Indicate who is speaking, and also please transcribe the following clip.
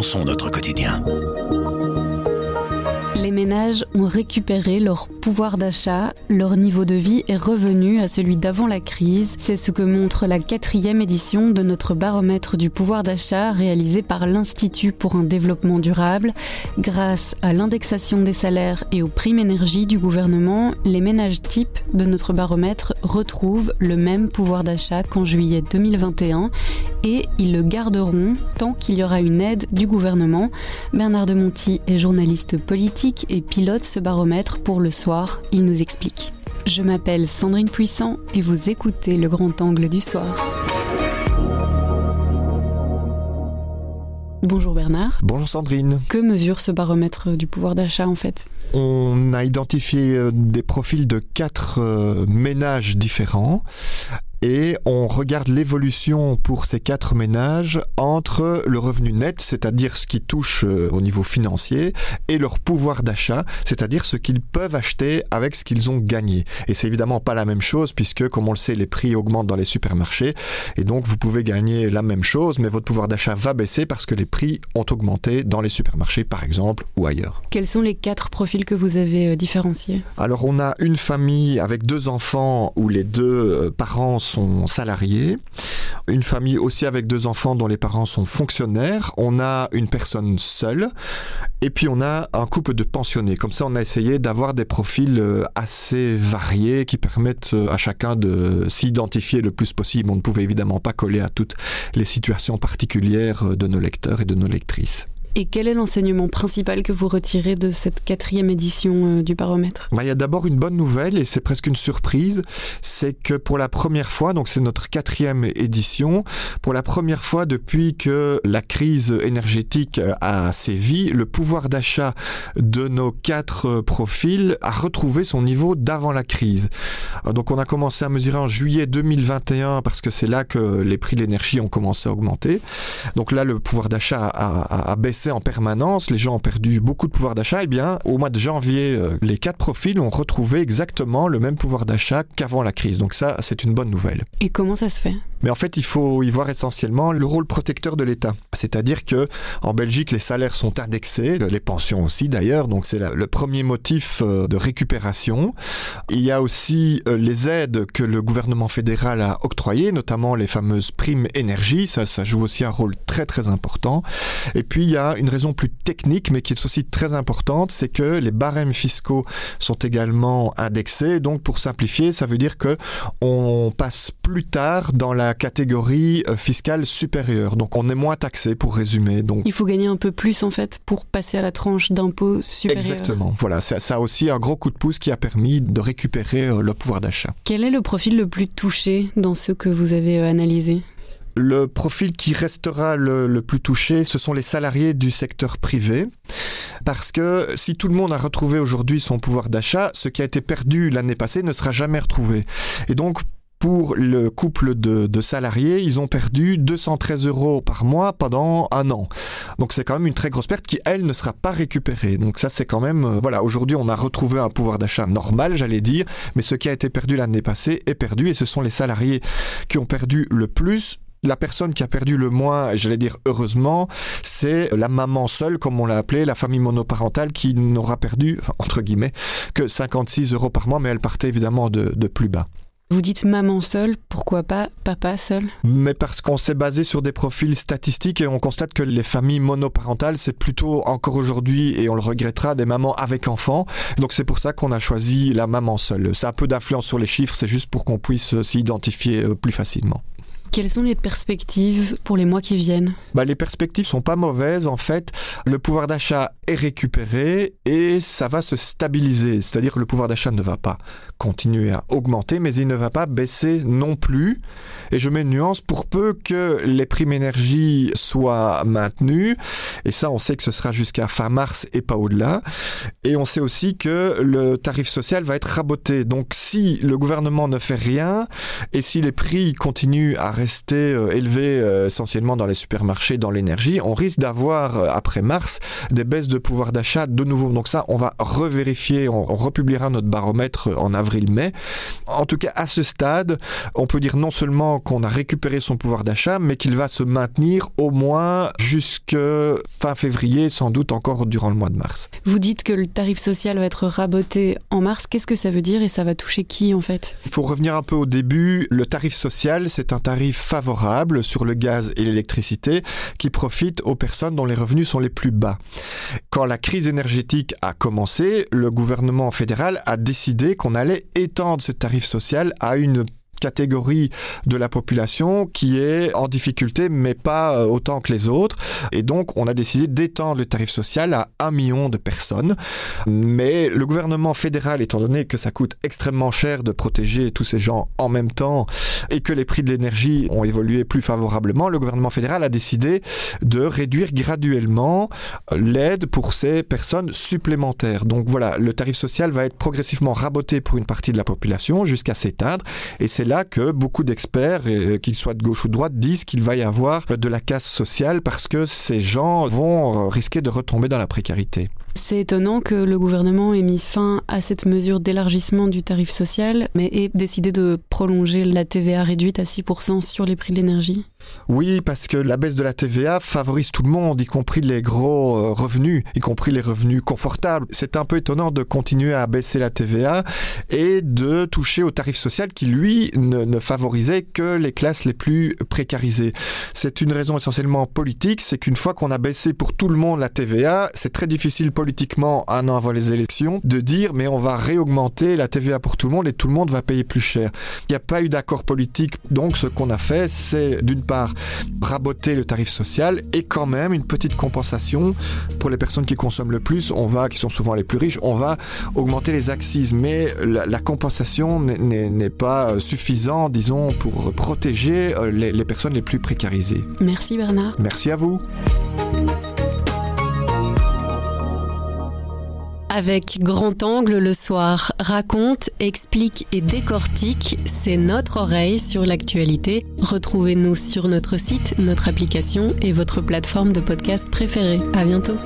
Speaker 1: notre quotidien
Speaker 2: les ménages ont récupéré leur pouvoir d'achat, leur niveau de vie est revenu à celui d'avant la crise. C'est ce que montre la quatrième édition de notre baromètre du pouvoir d'achat réalisé par l'Institut pour un développement durable. Grâce à l'indexation des salaires et aux primes énergie du gouvernement, les ménages types de notre baromètre retrouvent le même pouvoir d'achat qu'en juillet 2021 et ils le garderont tant qu'il y aura une aide du gouvernement. Bernard de Monti est journaliste politique et pilote ce baromètre pour le soir. Il nous explique. Je m'appelle Sandrine Puissant et vous écoutez le grand angle du soir. Bonjour Bernard.
Speaker 3: Bonjour Sandrine.
Speaker 2: Que mesure ce baromètre du pouvoir d'achat en fait?
Speaker 3: On a identifié euh, des profils de quatre euh, ménages différents et on regarde l'évolution pour ces quatre ménages entre le revenu net, c'est-à-dire ce qui touche euh, au niveau financier, et leur pouvoir d'achat, c'est-à-dire ce qu'ils peuvent acheter avec ce qu'ils ont gagné. Et c'est évidemment pas la même chose puisque, comme on le sait, les prix augmentent dans les supermarchés et donc vous pouvez gagner la même chose, mais votre pouvoir d'achat va baisser parce que les prix ont augmenté dans les supermarchés, par exemple, ou ailleurs.
Speaker 2: Quels sont les quatre profils que vous avez euh, différenciés?
Speaker 3: Alors on a une famille avec deux enfants où les deux euh, parents sont salariés, une famille aussi avec deux enfants dont les parents sont fonctionnaires, on a une personne seule, et puis on a un couple de pensionnés. Comme ça, on a essayé d'avoir des profils euh, assez variés qui permettent euh, à chacun de s'identifier le plus possible. On ne pouvait évidemment pas coller à toutes les situations particulières euh, de nos lecteurs et de nos lectrices.
Speaker 2: Et quel est l'enseignement principal que vous retirez de cette quatrième édition euh, du baromètre?
Speaker 3: Bah, Il y a d'abord une bonne nouvelle et c'est presque une surprise, c'est que pour la première fois, donc c'est notre quatrième édition, pour la première fois depuis que la crise énergétique euh, a sévi, le pouvoir d'achat de nos quatre euh, profils a retrouvé son niveau d'avant la crise. Donc on a commencé à mesurer en juillet 2021 parce que c'est là que les prix de l'énergie ont commencé à augmenter. Donc là, le pouvoir d'achat a baissé en permanence, les gens ont perdu beaucoup de pouvoir d'achat, et eh bien au mois de janvier, euh, les quatre profils ont retrouvé exactement le même pouvoir d'achat qu'avant la crise. Donc ça, c'est une bonne nouvelle.
Speaker 2: Et comment ça se fait?
Speaker 3: Mais en fait, il faut y voir essentiellement le rôle protecteur de l'État. C'est-à-dire que en Belgique, les salaires sont indexés, les pensions aussi d'ailleurs, donc c'est le premier motif euh, de récupération. Il y a aussi euh, les aides que le gouvernement fédéral a octroyées, notamment les fameuses primes énergie, ça, ça joue aussi un rôle très très important. Et puis il y a une raison plus technique, mais qui est aussi très importante, c'est que les barèmes fiscaux sont également indexés. Donc, pour simplifier, ça veut dire que on passe plus tard dans la catégorie euh, fiscale supérieure. Donc, on est moins taxé, pour résumer. Donc,
Speaker 2: il faut gagner un peu plus en fait pour passer à la tranche d'impôt supérieure.
Speaker 3: Exactement. Voilà, ça, ça a aussi un gros coup de pouce qui a permis de récupérer euh, le pouvoir d'achat.
Speaker 2: Quel est le profil le plus touché dans ceux que vous avez euh, analysés
Speaker 3: le profil qui restera le, plus touché, ce sont les salariés du secteur privé. Parce que si tout le monde a retrouvé aujourd'hui son pouvoir d'achat, ce qui a été perdu l'année passée ne sera jamais retrouvé. Et donc, pour le couple de, de, salariés, ils ont perdu 213 euros par mois pendant un an. Donc c'est quand même une très grosse perte qui, elle, ne sera pas récupérée. Donc ça, c'est quand même... Euh, voilà, aujourd'hui, on a retrouvé un pouvoir d'achat normal, j'allais dire, mais ce qui a été perdu l'année passée est perdu, et ce sont les salariés qui ont perdu le plus la personne qui a perdu le moins, j'allais dire heureusement, c'est la maman seule, comme on l'a appelé, la famille monoparentale qui n'aura perdu, entre guillemets, que 56 euros par mois, mais elle partait évidemment de, de plus bas.
Speaker 2: Vous dites maman seule, pourquoi pas papa seul?
Speaker 3: Mais parce qu'on s'est basé sur des profils statistiques et on constate que les familles monoparentales, c'est plutôt encore aujourd'hui, et on le regrettera, des mamans avec enfants. Donc c'est pour ça qu'on a choisi la maman seule. Ça a peu d'influence sur les chiffres, c'est juste pour qu'on puisse s'identifier euh, plus facilement.
Speaker 2: Quelles sont les perspectives pour les mois qui viennent?
Speaker 3: Bah, Les perspectives sont pas mauvaises. En fait, le pouvoir d'achat est récupéré et ça va se stabiliser. C'est-à-dire que le pouvoir d'achat ne va pas continuer à augmenter, mais il ne va pas baisser non plus. Et je mets une nuance pour peu que les primes énergie soient maintenues. Et ça, on sait que ce sera jusqu'à fin mars et pas au-delà. Et on sait aussi que le tarif social va être raboté. Donc si le gouvernement ne fait rien et si les prix continuent à rester euh, élevé euh, essentiellement dans les supermarchés, dans l'énergie, on risque d'avoir euh, après mars des baisses de pouvoir d'achat de nouveau. Donc ça, on va revérifier, on, on republiera notre baromètre en avril-mai. En tout cas, à ce stade, on peut dire non seulement qu'on a récupéré son pouvoir d'achat, mais qu'il va se maintenir au moins jusque fin février, sans doute encore durant le mois de mars.
Speaker 2: Vous dites que le tarif social va être raboté en mars. Qu'est-ce que ça veut dire et ça va toucher qui en fait?
Speaker 3: Il faut revenir un peu au début. Le tarif social, c'est un tarif favorable sur le gaz et l'électricité qui profite aux personnes dont les revenus sont les plus bas. Quand la crise énergétique a commencé, le gouvernement fédéral a décidé qu'on allait étendre ce tarif social à une catégorie de la population qui est en difficulté, mais pas euh, autant que les autres. Et donc, on a décidé d'étendre le tarif social à un million de personnes. Mais le gouvernement fédéral, étant donné que ça coûte extrêmement cher de protéger tous ces gens en même temps et que les prix de l'énergie ont évolué plus favorablement, le gouvernement fédéral a décidé de réduire graduellement l'aide pour ces personnes supplémentaires. Donc voilà, le tarif social va être progressivement raboté pour une partie de la population jusqu'à s'éteindre. Et c'est là que beaucoup d'experts, euh, qu'ils soient de gauche ou de droite, disent qu'il va y avoir de la casse sociale parce que ces gens vont euh, risquer de retomber dans la précarité.
Speaker 2: C'est étonnant que le gouvernement ait mis fin à cette mesure d'élargissement du tarif social, mais ait décidé de prolonger la TVA réduite à 6% sur les prix de l'énergie.
Speaker 3: Oui, parce que la baisse de la TVA favorise tout le monde, y compris les gros euh, revenus, y compris les revenus confortables. C'est un peu étonnant de continuer à baisser la TVA et de toucher au tarif social qui, lui, ne, ne favorisait que les classes les plus précarisées. C'est une raison essentiellement politique, c'est qu'une fois qu'on a baissé pour tout le monde la TVA, c'est très difficile politiquement, un an avant les élections, de dire mais on va réaugmenter la TVA pour tout le monde et tout le monde va payer plus cher. Il n'y a pas eu d'accord politique, donc ce qu'on a fait, c'est d'une part raboter le tarif social et quand même une petite compensation pour les personnes qui consomment le plus, on va, qui sont souvent les plus riches, on va augmenter les axes, mais la, la compensation n'est pas suffisante, disons, pour protéger euh, les, les personnes les plus précarisées.
Speaker 2: Merci Bernard.
Speaker 3: Merci à vous.
Speaker 2: Avec Grand Angle le soir, raconte, explique et décortique, c'est notre oreille sur l'actualité. Retrouvez-nous sur notre site, notre application et votre plateforme de podcast préférée. À bientôt.